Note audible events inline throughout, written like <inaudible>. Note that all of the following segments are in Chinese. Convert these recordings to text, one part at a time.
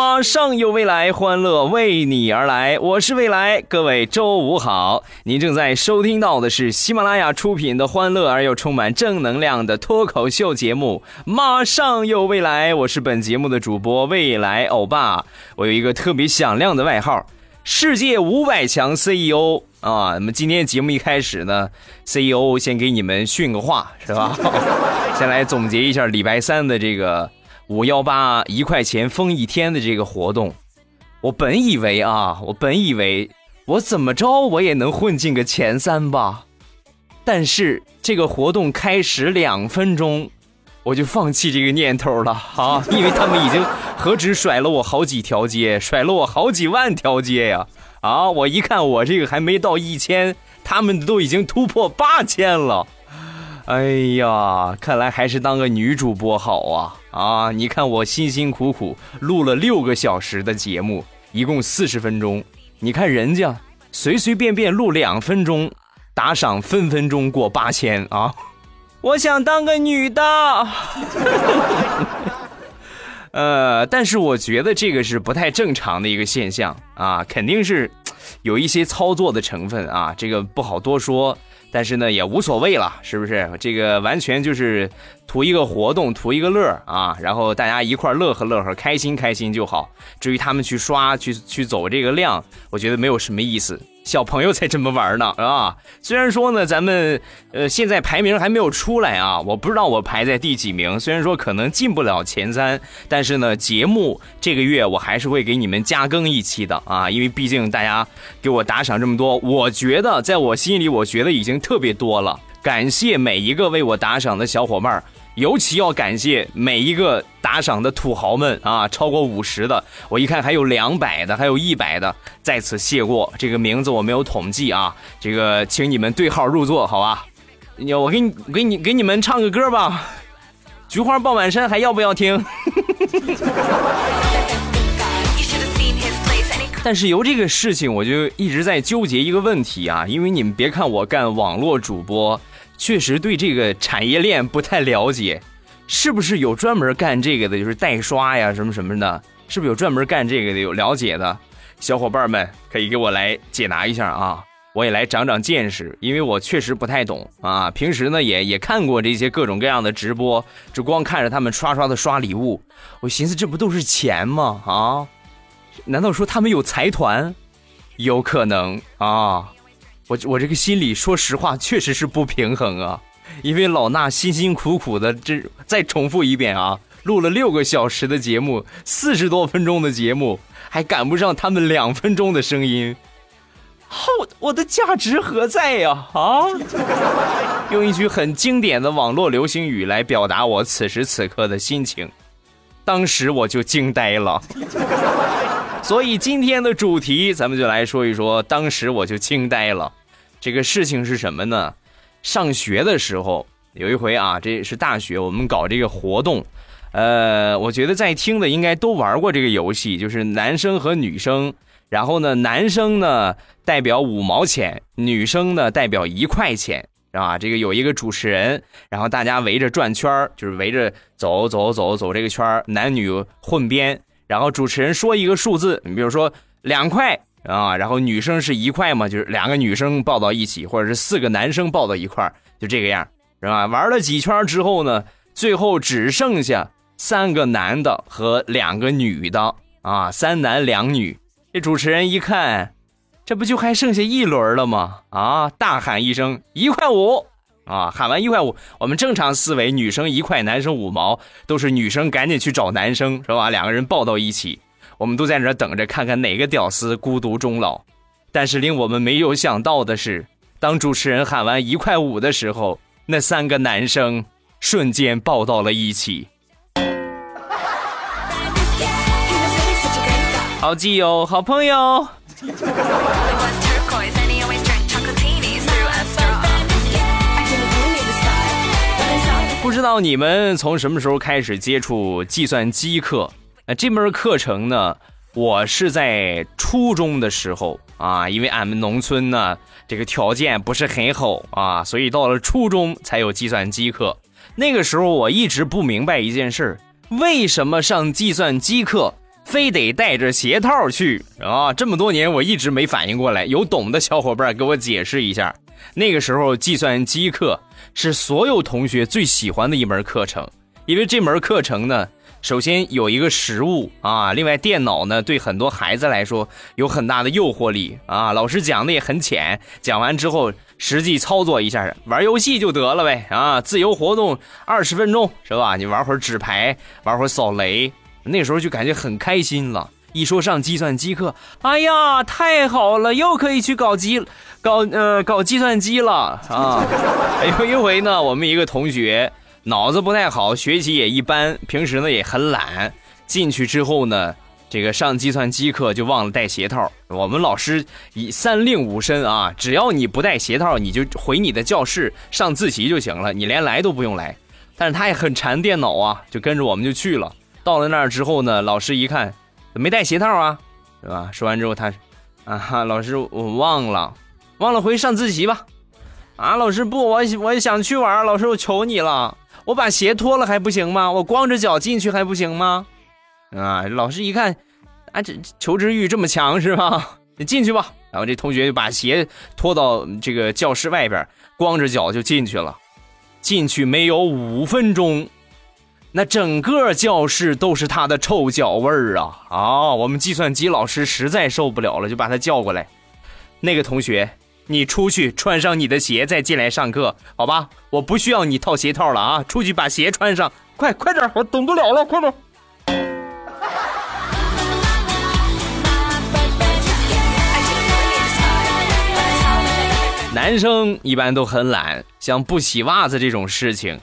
马上有未来，欢乐为你而来。我是未来，各位周五好。您正在收听到的是喜马拉雅出品的欢乐而又充满正能量的脱口秀节目《马上有未来》。我是本节目的主播未来欧巴。我有一个特别响亮的外号——世界五百强 CEO 啊。那么今天节目一开始呢，CEO 先给你们训个话，是吧？<laughs> 先来总结一下礼拜三的这个。五幺八一块钱封一天的这个活动，我本以为啊，我本以为我怎么着我也能混进个前三吧，但是这个活动开始两分钟，我就放弃这个念头了啊，因为他们已经何止甩了我好几条街，甩了我好几万条街呀！啊，我一看我这个还没到一千，他们都已经突破八千了。哎呀，看来还是当个女主播好啊！啊，你看我辛辛苦苦录了六个小时的节目，一共四十分钟。你看人家随随便便录两分钟，打赏分分钟过八千啊！<laughs> 我想当个女的。<laughs> 呃，但是我觉得这个是不太正常的一个现象啊，肯定是有一些操作的成分啊，这个不好多说。但是呢，也无所谓了，是不是？这个完全就是图一个活动，图一个乐啊，然后大家一块乐呵乐呵，开心开心就好。至于他们去刷、去去走这个量，我觉得没有什么意思。小朋友才这么玩呢，啊！虽然说呢，咱们呃现在排名还没有出来啊，我不知道我排在第几名。虽然说可能进不了前三，但是呢，节目这个月我还是会给你们加更一期的啊，因为毕竟大家给我打赏这么多，我觉得在我心里，我觉得已经特别多了。感谢每一个为我打赏的小伙伴。尤其要感谢每一个打赏的土豪们啊，超过五十的，我一看还有两百的，还有一百的，在此谢过。这个名字我没有统计啊，这个请你们对号入座，好吧？你我给你给你给你们唱个歌吧，《菊花爆满山》，还要不要听？<laughs> 但是由这个事情，我就一直在纠结一个问题啊，因为你们别看我干网络主播。确实对这个产业链不太了解，是不是有专门干这个的，就是代刷呀什么什么的？是不是有专门干这个的有了解的小伙伴们可以给我来解答一下啊？我也来长长见识，因为我确实不太懂啊。平时呢也也看过这些各种各样的直播，就光看着他们刷刷的刷礼物，我寻思这不都是钱吗？啊？难道说他们有财团？有可能啊。我我这个心里，说实话，确实是不平衡啊，因为老衲辛辛苦苦的，这再重复一遍啊，录了六个小时的节目，四十多分钟的节目，还赶不上他们两分钟的声音，我我的价值何在呀？啊！<laughs> 用一句很经典的网络流行语来表达我此时此刻的心情，当时我就惊呆了。<laughs> 所以今天的主题，咱们就来说一说，当时我就惊呆了。这个事情是什么呢？上学的时候有一回啊，这是大学，我们搞这个活动，呃，我觉得在听的应该都玩过这个游戏，就是男生和女生，然后呢，男生呢代表五毛钱，女生呢代表一块钱，啊，这个有一个主持人，然后大家围着转圈就是围着走走走走这个圈男女混编，然后主持人说一个数字，你比如说两块。啊，然后女生是一块嘛，就是两个女生抱到一起，或者是四个男生抱到一块就这个样，是吧？玩了几圈之后呢，最后只剩下三个男的和两个女的啊，三男两女。这主持人一看，这不就还剩下一轮了吗？啊，大喊一声一块五啊！喊完一块五，我们正常思维，女生一块，男生五毛，都是女生赶紧去找男生，是吧？两个人抱到一起。我们都在那等着，看看哪个屌丝孤独终老。但是令我们没有想到的是，当主持人喊完一块五的时候，那三个男生瞬间抱到了一起。好基友，好朋友。不知道你们从什么时候开始接触计算机课？这门课程呢？我是在初中的时候啊，因为俺们农村呢，这个条件不是很好啊，所以到了初中才有计算机课。那个时候我一直不明白一件事为什么上计算机课非得带着鞋套去啊？这么多年我一直没反应过来，有懂的小伙伴给我解释一下。那个时候计算机课是所有同学最喜欢的一门课程，因为这门课程呢。首先有一个实物啊，另外电脑呢对很多孩子来说有很大的诱惑力啊。老师讲的也很浅，讲完之后实际操作一下，玩游戏就得了呗啊。自由活动二十分钟是吧？你玩会儿纸牌，玩会儿扫雷，那时候就感觉很开心了。一说上计算机课，哎呀，太好了，又可以去搞机，搞呃搞计算机了啊。有一回呢，我们一个同学。脑子不太好，学习也一般，平时呢也很懒。进去之后呢，这个上计算机课就忘了带鞋套。我们老师以三令五申啊，只要你不带鞋套，你就回你的教室上自习就行了，你连来都不用来。但是他也很馋电脑啊，就跟着我们就去了。到了那儿之后呢，老师一看没带鞋套啊，是吧？说完之后他，啊哈，老师我忘了，忘了回上自习吧。啊，老师不，我我想去玩，老师我求你了。我把鞋脱了还不行吗？我光着脚进去还不行吗？啊！老师一看，啊，这求知欲这么强是吧？你 <laughs> 进去吧。然后这同学就把鞋脱到这个教室外边，光着脚就进去了。进去没有五分钟，那整个教室都是他的臭脚味儿啊！啊！我们计算机老师实在受不了了，就把他叫过来。那个同学。你出去穿上你的鞋再进来上课，好吧？我不需要你套鞋套了啊！出去把鞋穿上，快快点，我等不了了，快点。男生一般都很懒，像不洗袜子这种事情，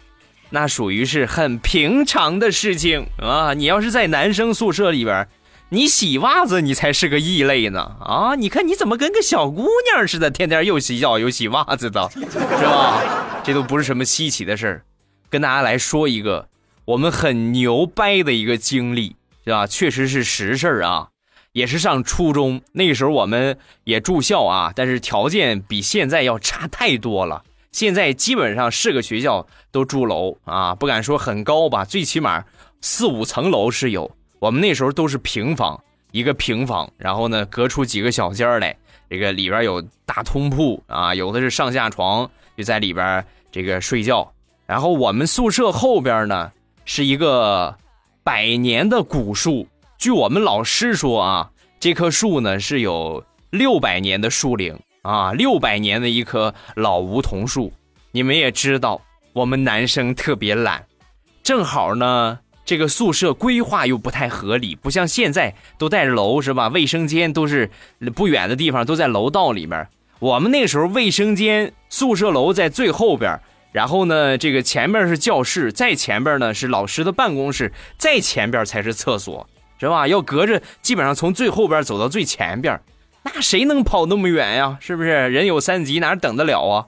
那属于是很平常的事情啊！你要是在男生宿舍里边。你洗袜子，你才是个异类呢！啊，你看你怎么跟个小姑娘似的，天天又洗脚又洗袜子的，是吧？这都不是什么稀奇的事儿。跟大家来说一个我们很牛掰的一个经历，是吧？确实是实事儿啊，也是上初中那时候，我们也住校啊，但是条件比现在要差太多了。现在基本上是个学校都住楼啊，不敢说很高吧，最起码四五层楼是有。我们那时候都是平房，一个平房，然后呢隔出几个小间来，这个里边有大通铺啊，有的是上下床，就在里边这个睡觉。然后我们宿舍后边呢是一个百年的古树，据我们老师说啊，这棵树呢是有六百年的树龄啊，六百年的一棵老梧桐树。你们也知道，我们男生特别懒，正好呢。这个宿舍规划又不太合理，不像现在都带着楼是吧？卫生间都是不远的地方，都在楼道里面。我们那时候卫生间、宿舍楼在最后边，然后呢，这个前面是教室，再前边呢是老师的办公室，再前边才是厕所，是吧？要隔着，基本上从最后边走到最前边，那谁能跑那么远呀？是不是？人有三急，哪等得了啊？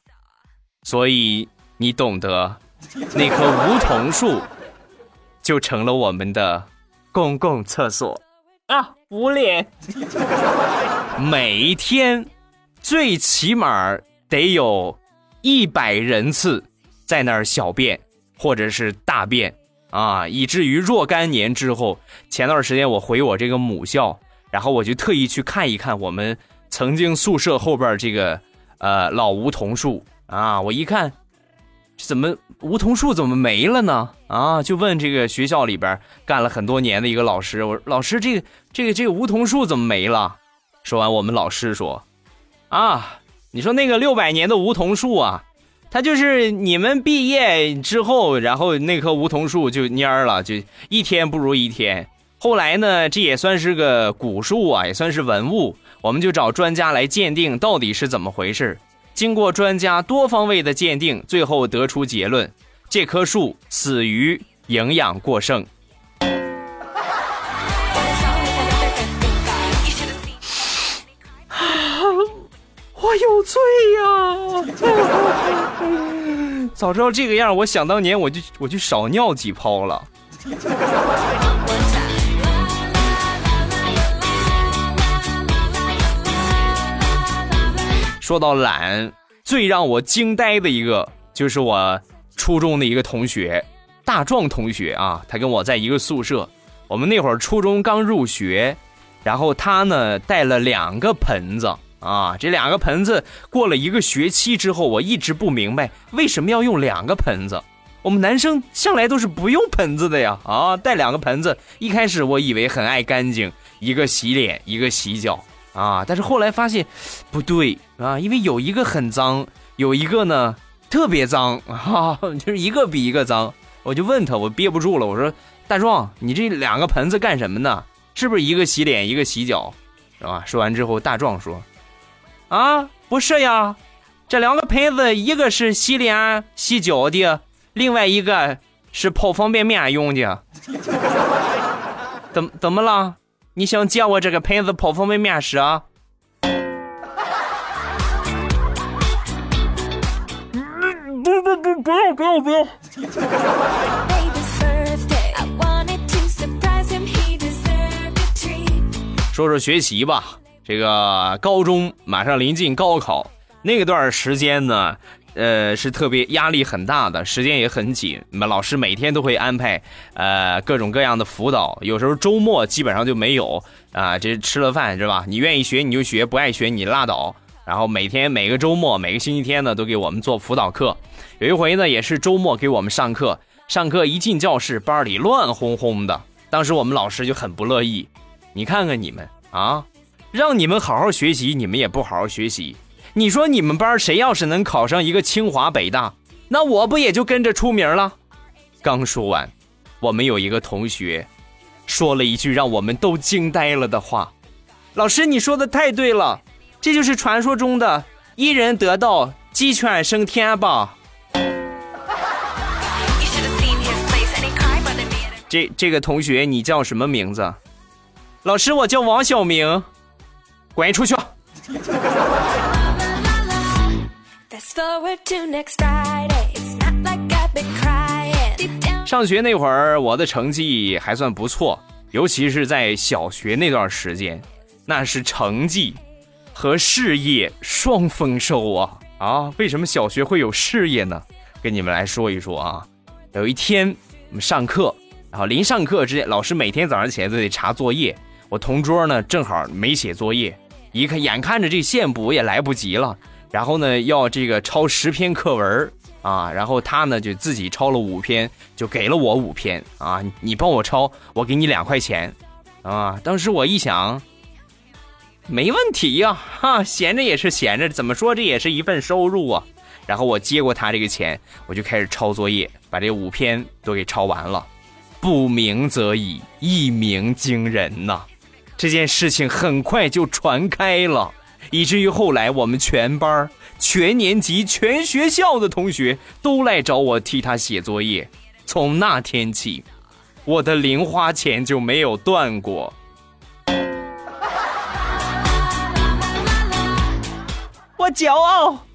所以你懂得，那棵梧桐树。就成了我们的公共厕所啊！捂脸，每一天最起码得有一百人次在那儿小便或者是大便啊，以至于若干年之后，前段时间我回我这个母校，然后我就特意去看一看我们曾经宿舍后边这个呃老梧桐树啊，我一看。怎么梧桐树怎么没了呢？啊，就问这个学校里边干了很多年的一个老师，我说老师，这个这个这个梧桐树怎么没了？说完，我们老师说，啊，你说那个六百年的梧桐树啊，它就是你们毕业之后，然后那棵梧桐树就蔫了，就一天不如一天。后来呢，这也算是个古树啊，也算是文物，我们就找专家来鉴定到底是怎么回事。经过专家多方位的鉴定最后得出结论这棵树死于营养过剩。啊 <laughs> 我有罪呀！早知道这个样我想当年我就我就少尿几泡了。说到懒，最让我惊呆的一个就是我初中的一个同学，大壮同学啊，他跟我在一个宿舍。我们那会儿初中刚入学，然后他呢带了两个盆子啊，这两个盆子过了一个学期之后，我一直不明白为什么要用两个盆子。我们男生向来都是不用盆子的呀，啊，带两个盆子。一开始我以为很爱干净，一个洗脸，一个洗脚。啊！但是后来发现，不对啊，因为有一个很脏，有一个呢特别脏啊，就是一个比一个脏。我就问他，我憋不住了，我说：“大壮，你这两个盆子干什么呢？是不是一个洗脸，一个洗脚，是吧？”说完之后，大壮说：“啊，不是呀，这两个盆子一个是洗脸洗脚的，另外一个是泡方便面用的。<laughs> 怎么怎么了？”你想借我这个盆子泡方便面吃啊？不不不，不要不要不要！说说学习吧，这个高中马上临近高考，那段时间呢？呃，是特别压力很大的，时间也很紧。那老师每天都会安排呃各种各样的辅导，有时候周末基本上就没有啊。这吃了饭是吧？你愿意学你就学，不爱学你拉倒。然后每天每个周末每个星期天呢都给我们做辅导课。有一回呢也是周末给我们上课，上课一进教室班里乱哄哄的。当时我们老师就很不乐意，你看看你们啊，让你们好好学习，你们也不好好学习。你说你们班谁要是能考上一个清华北大，那我不也就跟着出名了？刚说完，我们有一个同学说了一句让我们都惊呆了的话：“老师，你说的太对了，这就是传说中的一人得道，鸡犬升天吧？”这这个同学你叫什么名字？老师，我叫王小明，滚出去！上学那会儿，我的成绩还算不错，尤其是在小学那段时间，那是成绩和事业双丰收啊！啊，为什么小学会有事业呢？跟你们来说一说啊。有一天我们上课，然后临上课之前，老师每天早上起来都得查作业，我同桌呢正好没写作业，一看眼看着这线补也来不及了。然后呢，要这个抄十篇课文啊，然后他呢就自己抄了五篇，就给了我五篇啊，你帮我抄，我给你两块钱，啊，当时我一想，没问题呀，哈，闲着也是闲着，怎么说这也是一份收入啊。然后我接过他这个钱，我就开始抄作业，把这五篇都给抄完了。不鸣则已，一鸣惊人呐，这件事情很快就传开了。以至于后来，我们全班、全年级、全学校的同学都来找我替他写作业。从那天起，我的零花钱就没有断过。我骄傲。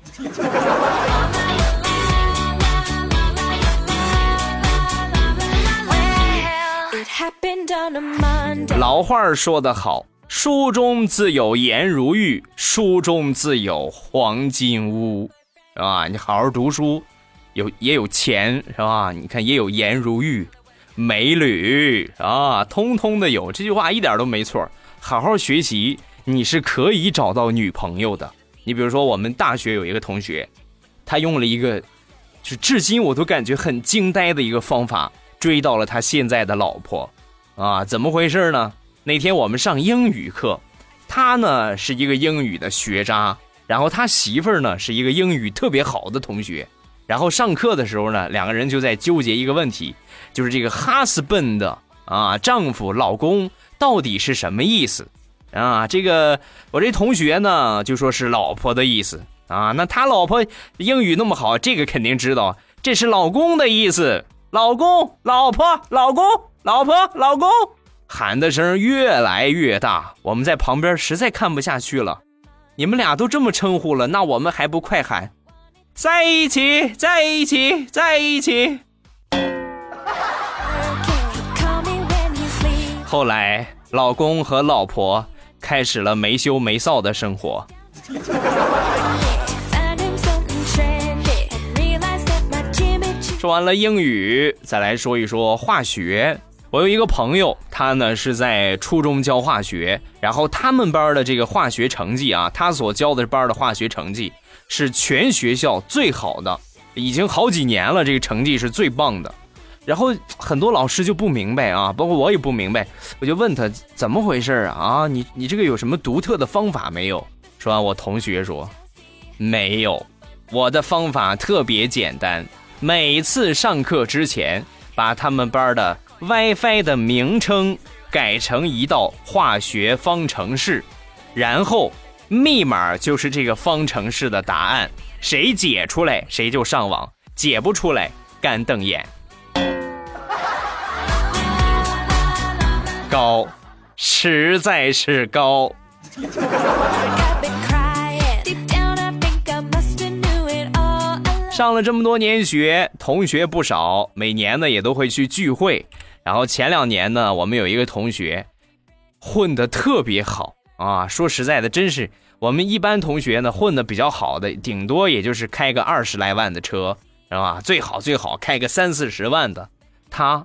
老话说得好。书中自有颜如玉，书中自有黄金屋，是吧？你好好读书，有也有钱，是吧？你看也有颜如玉，美女啊，通通的有。这句话一点都没错。好好学习，你是可以找到女朋友的。你比如说，我们大学有一个同学，他用了一个，就至今我都感觉很惊呆的一个方法，追到了他现在的老婆，啊，怎么回事呢？那天我们上英语课，他呢是一个英语的学渣，然后他媳妇儿呢是一个英语特别好的同学，然后上课的时候呢，两个人就在纠结一个问题，就是这个 husband 啊，丈夫、老公到底是什么意思啊？这个我这同学呢就说是老婆的意思啊，那他老婆英语那么好，这个肯定知道，这是老公的意思，老公、老婆、老公、老婆、老公。喊的声越来越大，我们在旁边实在看不下去了。你们俩都这么称呼了，那我们还不快喊，在一起，在一起，在一起。后来，老公和老婆开始了没羞没臊的生活。<laughs> 说完了英语，再来说一说化学。我有一个朋友，他呢是在初中教化学，然后他们班的这个化学成绩啊，他所教的班的化学成绩是全学校最好的，已经好几年了，这个成绩是最棒的。然后很多老师就不明白啊，包括我也不明白，我就问他怎么回事啊？啊，你你这个有什么独特的方法没有？说完，我同学说没有，我的方法特别简单。每次上课之前，把他们班的 WiFi 的名称改成一道化学方程式，然后密码就是这个方程式的答案，谁解出来谁就上网，解不出来干瞪眼。高，实在是高。<laughs> 上了这么多年学，同学不少，每年呢也都会去聚会。然后前两年呢，我们有一个同学混得特别好啊。说实在的，真是我们一般同学呢混得比较好的，顶多也就是开个二十来万的车，是吧？最好最好开个三四十万的。他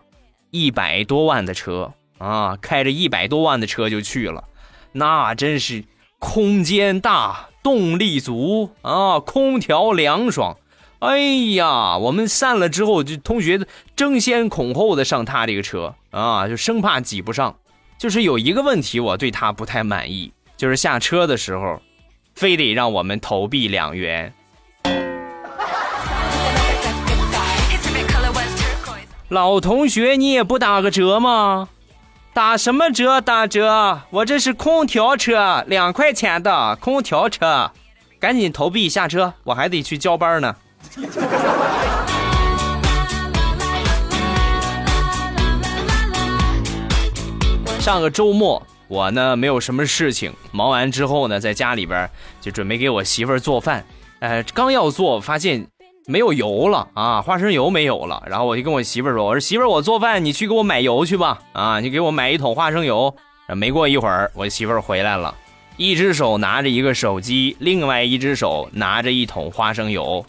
一百多万的车啊，开着一百多万的车就去了，那真是空间大，动力足啊，空调凉爽。哎呀，我们散了之后，就同学争先恐后的上他这个车啊，就生怕挤不上。就是有一个问题，我对他不太满意，就是下车的时候，非得让我们投币两元。老同学，你也不打个折吗？打什么折？打折！我这是空调车，两块钱的空调车，赶紧投币下车，我还得去交班呢。<laughs> 上个周末，我呢没有什么事情，忙完之后呢，在家里边就准备给我媳妇儿做饭。呃，刚要做，发现没有油了啊，花生油没有了。然后我就跟我媳妇儿说：“我说媳妇儿，我做饭，你去给我买油去吧。啊，你给我买一桶花生油。”没过一会儿，我媳妇儿回来了，一只手拿着一个手机，另外一只手拿着一桶花生油。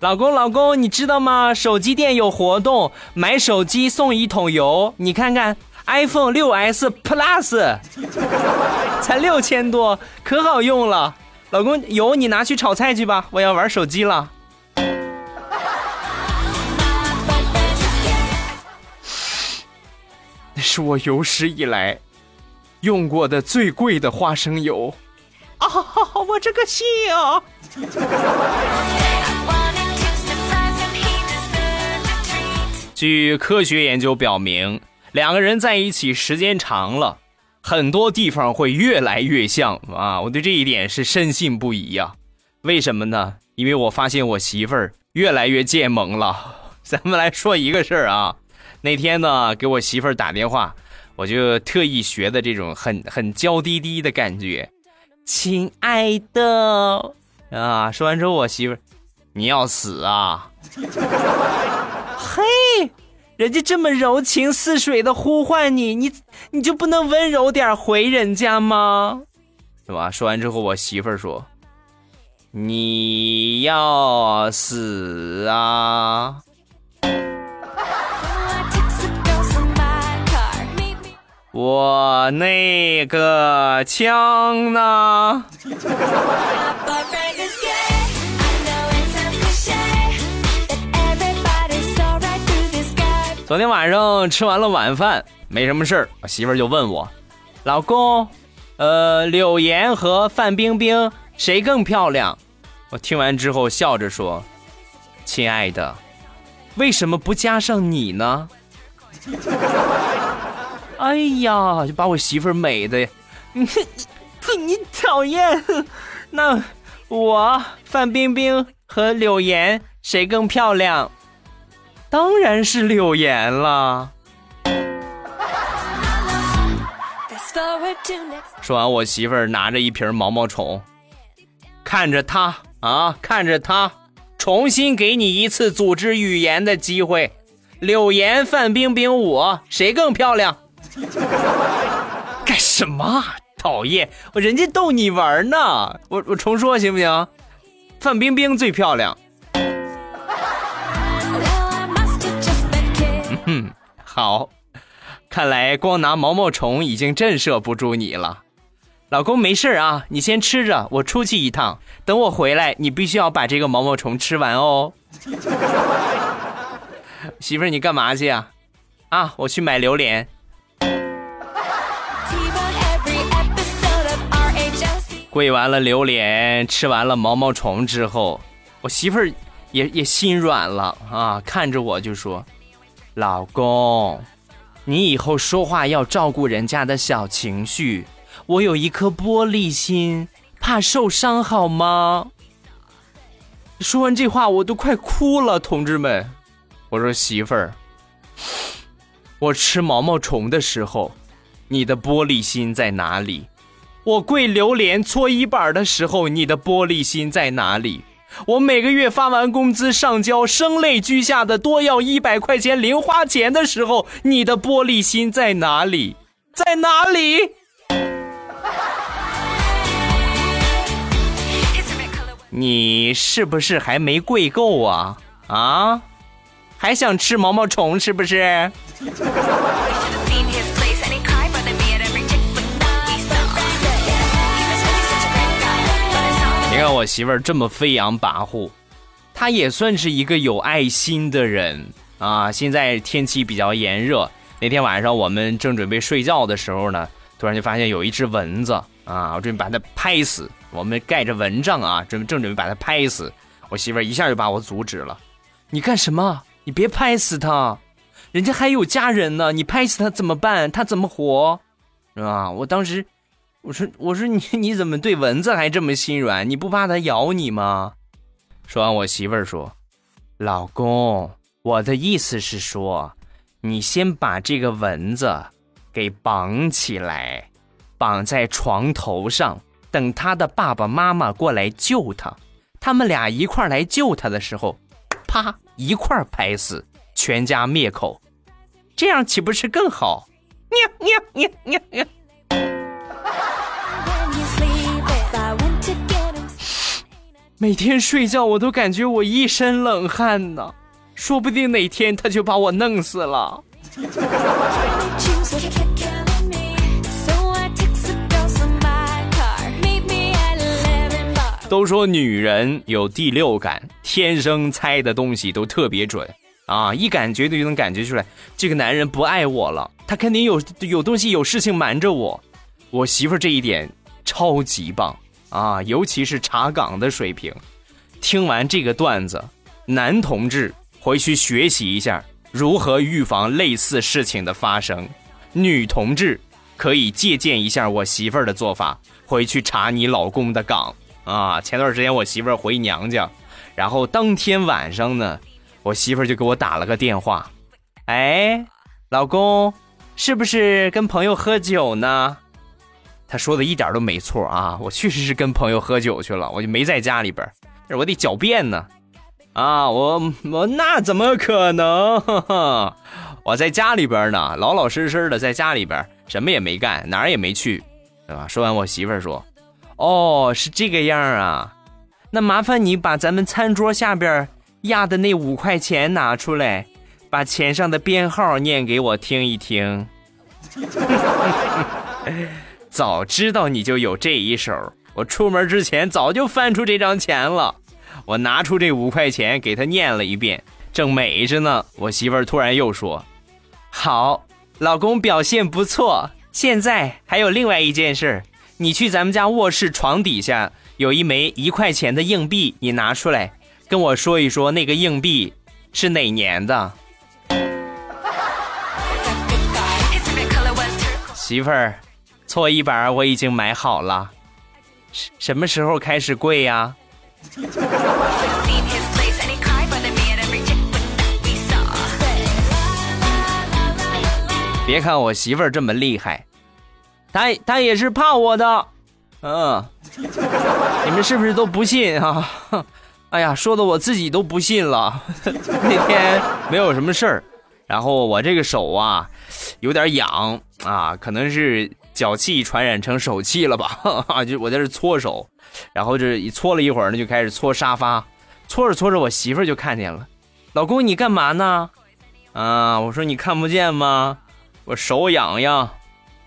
老公，老公，你知道吗？手机店有活动，买手机送一桶油。你看看，iPhone 6s Plus，才六千多，可好用了。老公，油你拿去炒菜去吧，我要玩手机了。那是我有史以来用过的最贵的花生油啊！我这个心啊！据科学研究表明，两个人在一起时间长了，很多地方会越来越像啊！我对这一点是深信不疑呀。为什么呢？因为我发现我媳妇儿越来越贱萌了。<laughs> 咱们来说一个事儿啊，那天呢给我媳妇儿打电话，我就特意学的这种很很娇滴滴的感觉，亲爱的啊。说完之后，我媳妇儿，你要死啊！<laughs> 嘿，人家这么柔情似水的呼唤你，你你就不能温柔点回人家吗？是吧？说完之后，我媳妇儿说：“你要死啊！”我那个枪呢？<laughs> 昨天晚上吃完了晚饭，没什么事儿，我媳妇儿就问我：“老公，呃，柳岩和范冰冰谁更漂亮？”我听完之后笑着说：“亲爱的，为什么不加上你呢？” <laughs> 哎呀，就把我媳妇儿美的，你你讨厌！那我范冰冰和柳岩谁更漂亮？当然是柳岩了。说完，我媳妇儿拿着一瓶毛毛虫，看着他啊，看着他，重新给你一次组织语言的机会。柳岩、范冰冰，我谁更漂亮？<laughs> 干什么？讨厌！我人家逗你玩呢。我我重说行不行？范冰冰最漂亮。嗯，好。看来光拿毛毛虫已经震慑不住你了。老公没事啊，你先吃着，我出去一趟。等我回来，你必须要把这个毛毛虫吃完哦。<laughs> 媳妇儿，你干嘛去啊？啊，我去买榴莲。跪完了榴莲，吃完了毛毛虫之后，我媳妇儿也也心软了啊，看着我就说：“老公，你以后说话要照顾人家的小情绪。”我有一颗玻璃心，怕受伤，好吗？说完这话，我都快哭了，同志们。我说媳妇儿，我吃毛毛虫的时候，你的玻璃心在哪里？我跪榴莲搓衣板的时候，你的玻璃心在哪里？我每个月发完工资上交，声泪俱下的多要一百块钱零花钱的时候，你的玻璃心在哪里？在哪里？你是不是还没跪够啊？啊，还想吃毛毛虫是不是？让我媳妇儿这么飞扬跋扈，她也算是一个有爱心的人啊。现在天气比较炎热，那天晚上我们正准备睡觉的时候呢，突然就发现有一只蚊子啊，我准备把它拍死。我们盖着蚊帐啊，准备正准备把它拍死，我媳妇儿一下就把我阻止了。你干什么？你别拍死它，人家还有家人呢。你拍死它怎么办？它怎么活？是吧？我当时我说我说你 <laughs> 你怎么对蚊子还这么心软？你不怕它咬你吗？说完，我媳妇儿说：“老公，我的意思是说，你先把这个蚊子给绑起来，绑在床头上。”等他的爸爸妈妈过来救他，他们俩一块来救他的时候，啪一块拍死，全家灭口，这样岂不是更好？喵喵喵喵喵！每天睡觉我都感觉我一身冷汗呢，说不定哪天他就把我弄死了。都说女人有第六感，天生猜的东西都特别准啊！一感觉就能感觉出来，这个男人不爱我了，他肯定有有东西、有事情瞒着我。我媳妇这一点超级棒啊，尤其是查岗的水平。听完这个段子，男同志回去学习一下如何预防类似事情的发生；女同志可以借鉴一下我媳妇儿的做法，回去查你老公的岗。啊，前段时间我媳妇儿回娘家，然后当天晚上呢，我媳妇儿就给我打了个电话，哎，老公，是不是跟朋友喝酒呢？他说的一点都没错啊，我确实是跟朋友喝酒去了，我就没在家里边，但是我得狡辩呢。啊，我我那怎么可能？<laughs> 我在家里边呢，老老实实的在家里边，什么也没干，哪儿也没去，对吧？说完，我媳妇儿说。哦，是这个样啊，那麻烦你把咱们餐桌下边压的那五块钱拿出来，把钱上的编号念给我听一听。<laughs> 早知道你就有这一手，我出门之前早就翻出这张钱了。我拿出这五块钱给他念了一遍，正美着呢，我媳妇儿突然又说：“好，老公表现不错。现在还有另外一件事。”你去咱们家卧室床底下有一枚一块钱的硬币，你拿出来跟我说一说，那个硬币是哪年的？媳妇儿，搓衣板我已经买好了，什什么时候开始跪呀？别看我媳妇儿这么厉害。她她也是怕我的，嗯，你们是不是都不信啊？<laughs> 哎呀，说的我自己都不信了。<laughs> 那天没有什么事儿，然后我这个手啊有点痒啊，可能是脚气传染成手气了吧？哈 <laughs> 哈就我在这搓手，然后这一搓了一会儿呢，就开始搓沙发，搓着搓着，我媳妇儿就看见了，老公你干嘛呢？啊，我说你看不见吗？我手痒痒。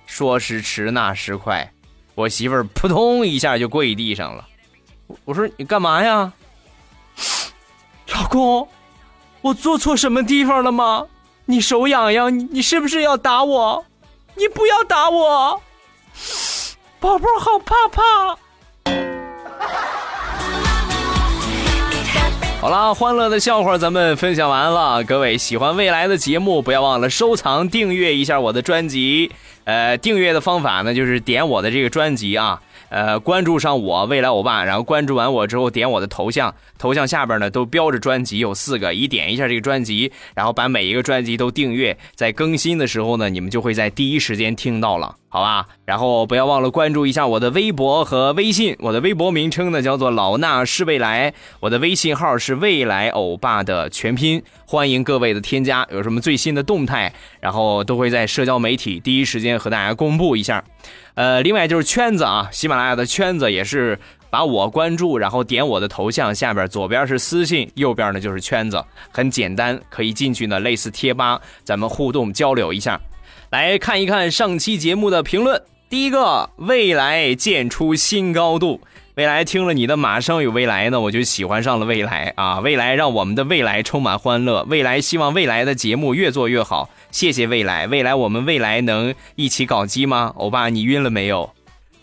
说时迟，那时快。我媳妇儿扑通一下就跪地上了，我说你干嘛呀，老公，我做错什么地方了吗？你手痒痒，你你是不是要打我？你不要打我，宝宝好怕怕。好啦，欢乐的笑话咱们分享完了，各位喜欢未来的节目，不要忘了收藏、订阅一下我的专辑。呃，订阅的方法呢，就是点我的这个专辑啊，呃，关注上我未来欧巴，然后关注完我之后，点我的头像，头像下边呢都标着专辑，有四个，一点一下这个专辑，然后把每一个专辑都订阅，在更新的时候呢，你们就会在第一时间听到了。好吧，然后不要忘了关注一下我的微博和微信。我的微博名称呢叫做老衲是未来，我的微信号是未来欧巴的全拼。欢迎各位的添加，有什么最新的动态，然后都会在社交媒体第一时间和大家公布一下。呃，另外就是圈子啊，喜马拉雅的圈子也是把我关注，然后点我的头像，下边左边是私信，右边呢就是圈子，很简单，可以进去呢，类似贴吧，咱们互动交流一下。来看一看上期节目的评论。第一个，未来建出新高度。未来听了你的，马上有未来呢，我就喜欢上了未来啊！未来让我们的未来充满欢乐。未来希望未来的节目越做越好。谢谢未来，未来我们未来能一起搞基吗？欧巴，你晕了没有？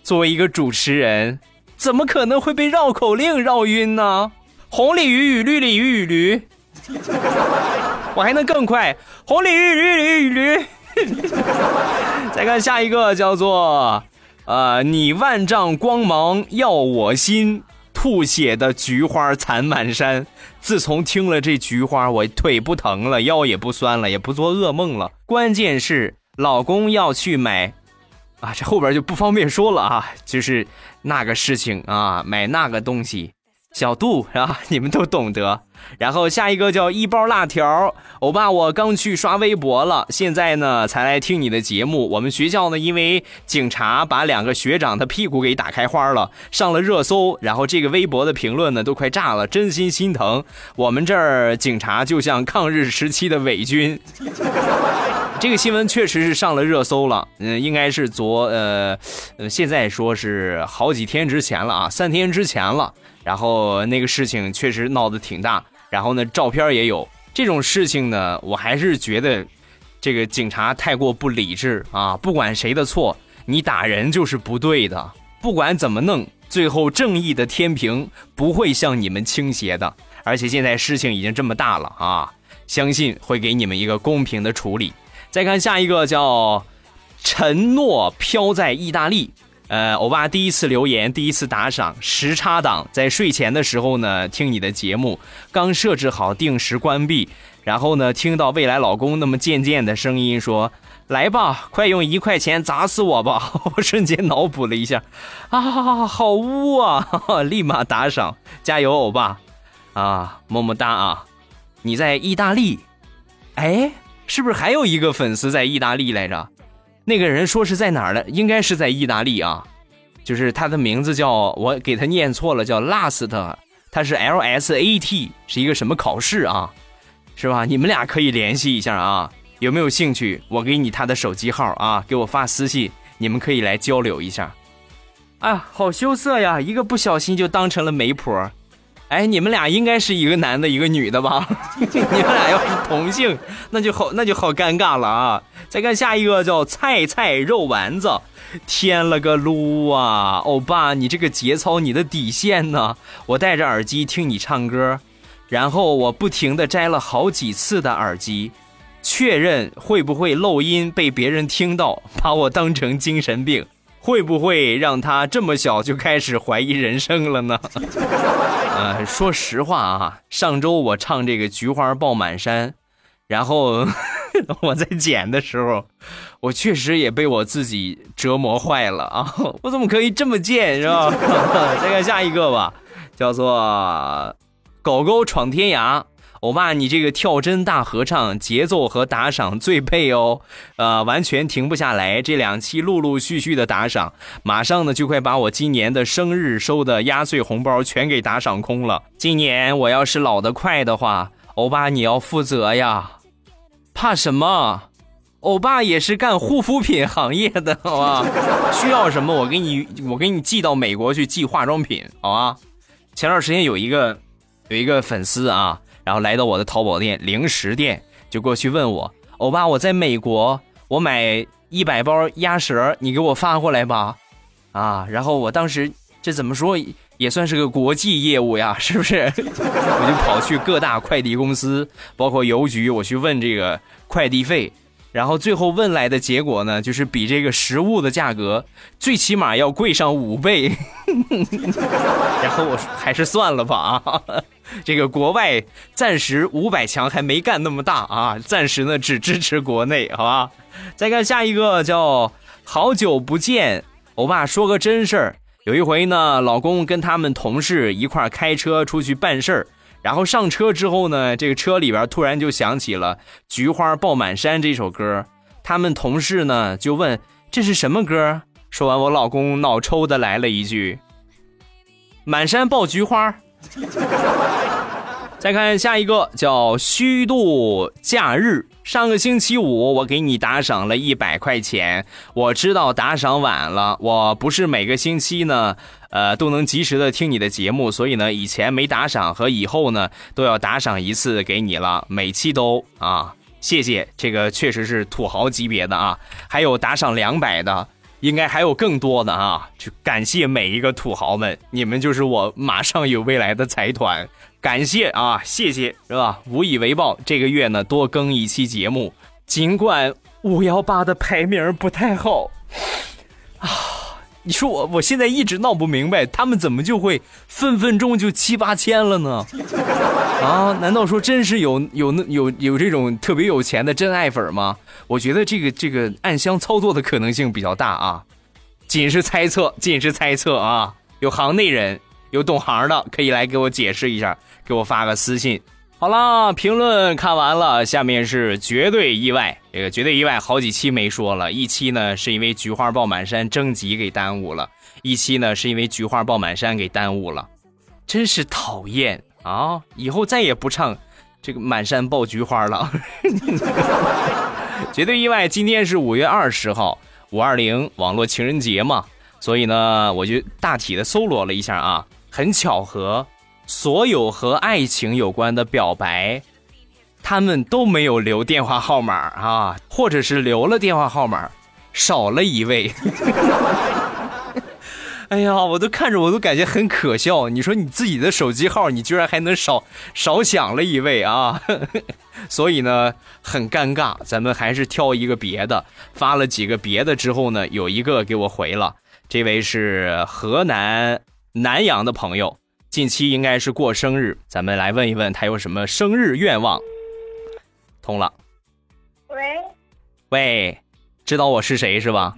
作为一个主持人，怎么可能会被绕口令绕晕呢？红鲤鱼与绿鲤鱼与驴，<laughs> 我还能更快。红鲤鱼与绿鲤鱼与驴。<laughs> 再看下一个，叫做“呃，你万丈光芒耀我心，吐血的菊花残满山。”自从听了这菊花，我腿不疼了，腰也不酸了，也不做噩梦了。关键是老公要去买，啊，这后边就不方便说了啊，就是那个事情啊，买那个东西。小度是吧？你们都懂得。然后下一个叫一包辣条，欧巴，我刚去刷微博了，现在呢才来听你的节目。我们学校呢，因为警察把两个学长的屁股给打开花了，上了热搜。然后这个微博的评论呢都快炸了，真心心疼。我们这儿警察就像抗日时期的伪军。这个新闻确实是上了热搜了，嗯，应该是昨呃，现在说是好几天之前了啊，三天之前了。然后那个事情确实闹得挺大，然后呢，照片也有这种事情呢，我还是觉得这个警察太过不理智啊！不管谁的错，你打人就是不对的。不管怎么弄，最后正义的天平不会向你们倾斜的。而且现在事情已经这么大了啊，相信会给你们一个公平的处理。再看下一个，叫承诺飘在意大利。呃，欧巴第一次留言，第一次打赏，时差党在睡前的时候呢，听你的节目，刚设置好定时关闭，然后呢，听到未来老公那么贱贱的声音说：“来吧，快用一块钱砸死我吧！” <laughs> 我瞬间脑补了一下，啊，好污啊！立马打赏，加油，欧巴，啊，么么哒啊！你在意大利，哎，是不是还有一个粉丝在意大利来着？那个人说是在哪儿的？应该是在意大利啊，就是他的名字叫我给他念错了，叫 Last，他是 L S A T，是一个什么考试啊？是吧？你们俩可以联系一下啊，有没有兴趣？我给你他的手机号啊，给我发私信，你们可以来交流一下。啊，好羞涩呀，一个不小心就当成了媒婆。哎，你们俩应该是一个男的，一个女的吧？<laughs> 你们俩要是同性，那就好，那就好尴尬了啊！再看下一个，叫菜菜肉丸子，天了个噜啊！欧巴，你这个节操，你的底线呢？我戴着耳机听你唱歌，然后我不停的摘了好几次的耳机，确认会不会漏音被别人听到，把我当成精神病。会不会让他这么小就开始怀疑人生了呢？呃，<laughs> 说实话啊，上周我唱这个《菊花爆满山》，然后 <laughs> 我在剪的时候，我确实也被我自己折磨坏了啊！我怎么可以这么贱，是吧？<laughs> 再看下一个吧，叫做“狗狗闯天涯”。欧巴，你这个跳针大合唱，节奏和打赏最配哦，呃，完全停不下来。这两期陆陆续续的打赏，马上呢就快把我今年的生日收的压岁红包全给打赏空了。今年我要是老得快的话，欧巴你要负责呀。怕什么？欧巴也是干护肤品行业的，好吧？<laughs> 需要什么我给你，我给你寄到美国去寄化妆品，好吧？前段时间有一个有一个粉丝啊。然后来到我的淘宝店零食店，就过去问我：“欧巴，我在美国，我买一百包鸭舌，你给我发过来吧。”啊，然后我当时这怎么说也算是个国际业务呀，<laughs> 是不是？<laughs> 我就跑去各大快递公司，包括邮局，我去问这个快递费。然后最后问来的结果呢，就是比这个实物的价格最起码要贵上五倍。<laughs> 然后我还是算了吧啊，这个国外暂时五百强还没干那么大啊，暂时呢只支持国内，好吧？再看下一个叫好久不见，欧巴说个真事儿，有一回呢，老公跟他们同事一块开车出去办事儿。然后上车之后呢，这个车里边突然就响起了《菊花爆满山》这首歌。他们同事呢就问这是什么歌？说完，我老公脑抽的来了一句：“满山爆菊花。”再看下一个，叫虚度假日。上个星期五，我给你打赏了一百块钱。我知道打赏晚了，我不是每个星期呢，呃，都能及时的听你的节目，所以呢，以前没打赏和以后呢，都要打赏一次给你了，每期都啊，谢谢。这个确实是土豪级别的啊，还有打赏两百的。应该还有更多的啊！去感谢每一个土豪们，你们就是我马上有未来的财团，感谢啊，谢谢是吧？无以为报，这个月呢多更一期节目，尽管五幺八的排名不太好啊。你说我我现在一直闹不明白，他们怎么就会分分钟就七八千了呢？啊，难道说真是有有那有有这种特别有钱的真爱粉吗？我觉得这个这个暗箱操作的可能性比较大啊，仅是猜测，仅是猜测啊。有行内人，有懂行的，可以来给我解释一下，给我发个私信。好了，评论看完了，下面是绝对意外。这个绝对意外，好几期没说了。一期呢是因为《菊花爆满山》征集给耽误了，一期呢是因为《菊花爆满山》给耽误了，真是讨厌啊！以后再也不唱这个《满山爆菊花》了。<laughs> 绝对意外，今天是五月二十号，五二零网络情人节嘛，所以呢，我就大体的搜罗了一下啊，很巧合。所有和爱情有关的表白，他们都没有留电话号码啊，或者是留了电话号码，少了一位。<laughs> 哎呀，我都看着我都感觉很可笑。你说你自己的手机号，你居然还能少少响了一位啊？<laughs> 所以呢，很尴尬。咱们还是挑一个别的，发了几个别的之后呢，有一个给我回了。这位是河南南阳的朋友。近期应该是过生日，咱们来问一问他有什么生日愿望。通了，喂，喂，知道我是谁是吧？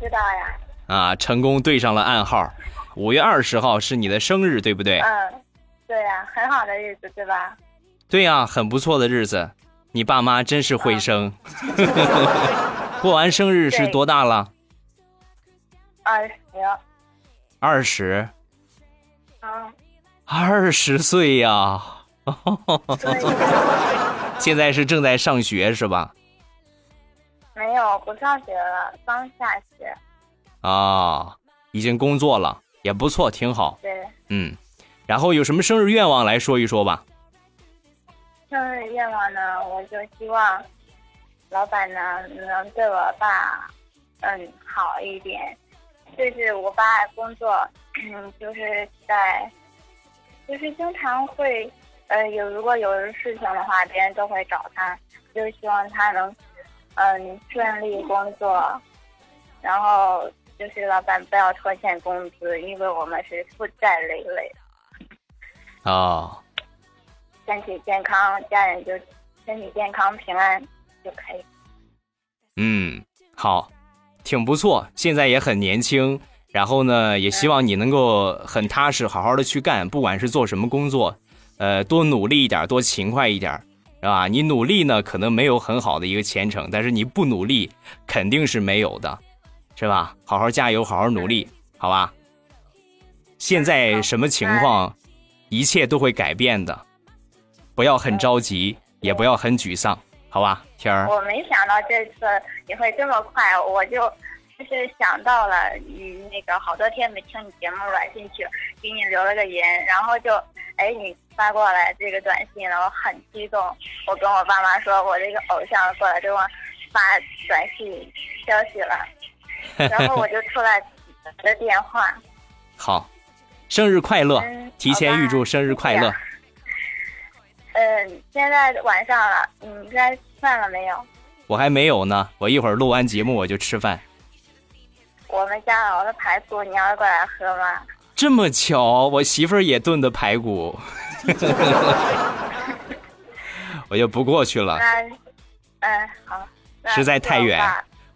知道呀。啊，成功对上了暗号。五月二十号是你的生日，对不对？嗯，对呀，很好的日子，对吧？对呀，很不错的日子。你爸妈真是会生。<laughs> 过完生日是多大了？二十。二十。啊，二十岁呀！现在是正在上学是吧？没有，不上学了，刚下学。啊，已经工作了，也不错，挺好。对。嗯，然后有什么生日愿望来说一说吧？生日愿望呢，我就希望老板呢能对我爸嗯好一点。就是我爸工作，嗯，就是在，就是经常会，呃，有如果有事情的话，别人都会找他，就希望他能，嗯，顺利工作，然后就是老板不要拖欠工资，因为我们是负债累累。哦。身体健康，家人就身体健康平安就可以。嗯，好，挺不错，现在也很年轻。然后呢，也希望你能够很踏实，好好的去干，不管是做什么工作，呃，多努力一点，多勤快一点，是吧？你努力呢，可能没有很好的一个前程，但是你不努力，肯定是没有的，是吧？好好加油，好好努力，好吧？现在什么情况，一切都会改变的，不要很着急，也不要很沮丧，好吧？天儿，我没想到这次你会这么快，我就。就是想到了，你那个好多天没听你节目了，进去给你留了个言，然后就，哎，你发过来这个短信了，我很激动。我跟我爸妈说，我这个偶像过来给我发短信消息了，<laughs> 然后我就出来的电话。<laughs> 好，生日快乐！提前预祝生日快乐。嗯，现在晚上了，你该吃饭了没有？我还没有呢，我一会儿录完节目我就吃饭。我们家熬的排骨，你要过来喝吗？这么巧，我媳妇儿也炖的排骨，<laughs> 我就不过去了。嗯，好。实在太远，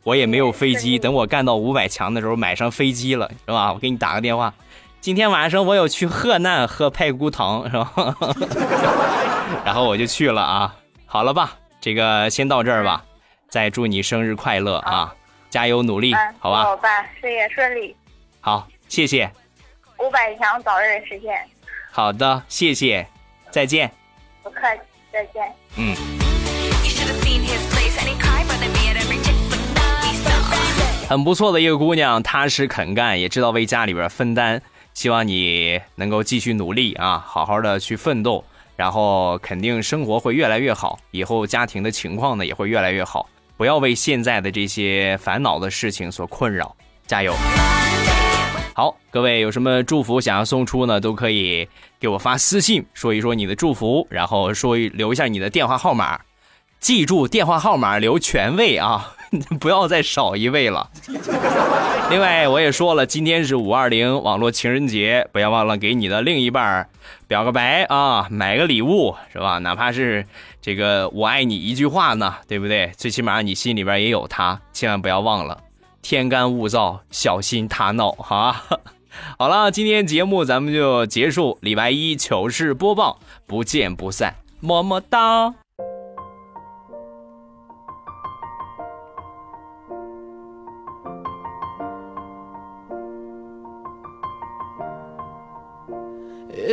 我也没有飞机。等我干到五百强的时候，买上飞机了，是吧？我给你打个电话。今天晚上我有去河南喝排骨汤，是吧？<laughs> 然后我就去了啊。好了吧，这个先到这儿吧。再祝你生日快乐啊！加油努力，好吧？好吧，事业顺利。好，谢谢。五百强早日实现。好的，谢谢，再见。不客气，再见。嗯。很不错的一个姑娘，踏实肯干，也知道为家里边分担。希望你能够继续努力啊，好好的去奋斗，然后肯定生活会越来越好，以后家庭的情况呢也会越来越好。不要为现在的这些烦恼的事情所困扰，加油！好，各位有什么祝福想要送出呢？都可以给我发私信说一说你的祝福，然后说一留一下你的电话号码，记住电话号码留全位啊，<laughs> 不要再少一位了。另外，我也说了，今天是五二零网络情人节，不要忘了给你的另一半表个白啊，买个礼物是吧？哪怕是。这个我爱你一句话呢，对不对？最起码你心里边也有他，千万不要忘了。天干物燥，小心他闹，好啊。<laughs> 好了，今天节目咱们就结束。礼拜一糗事播报，不见不散，么么哒。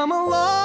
come along.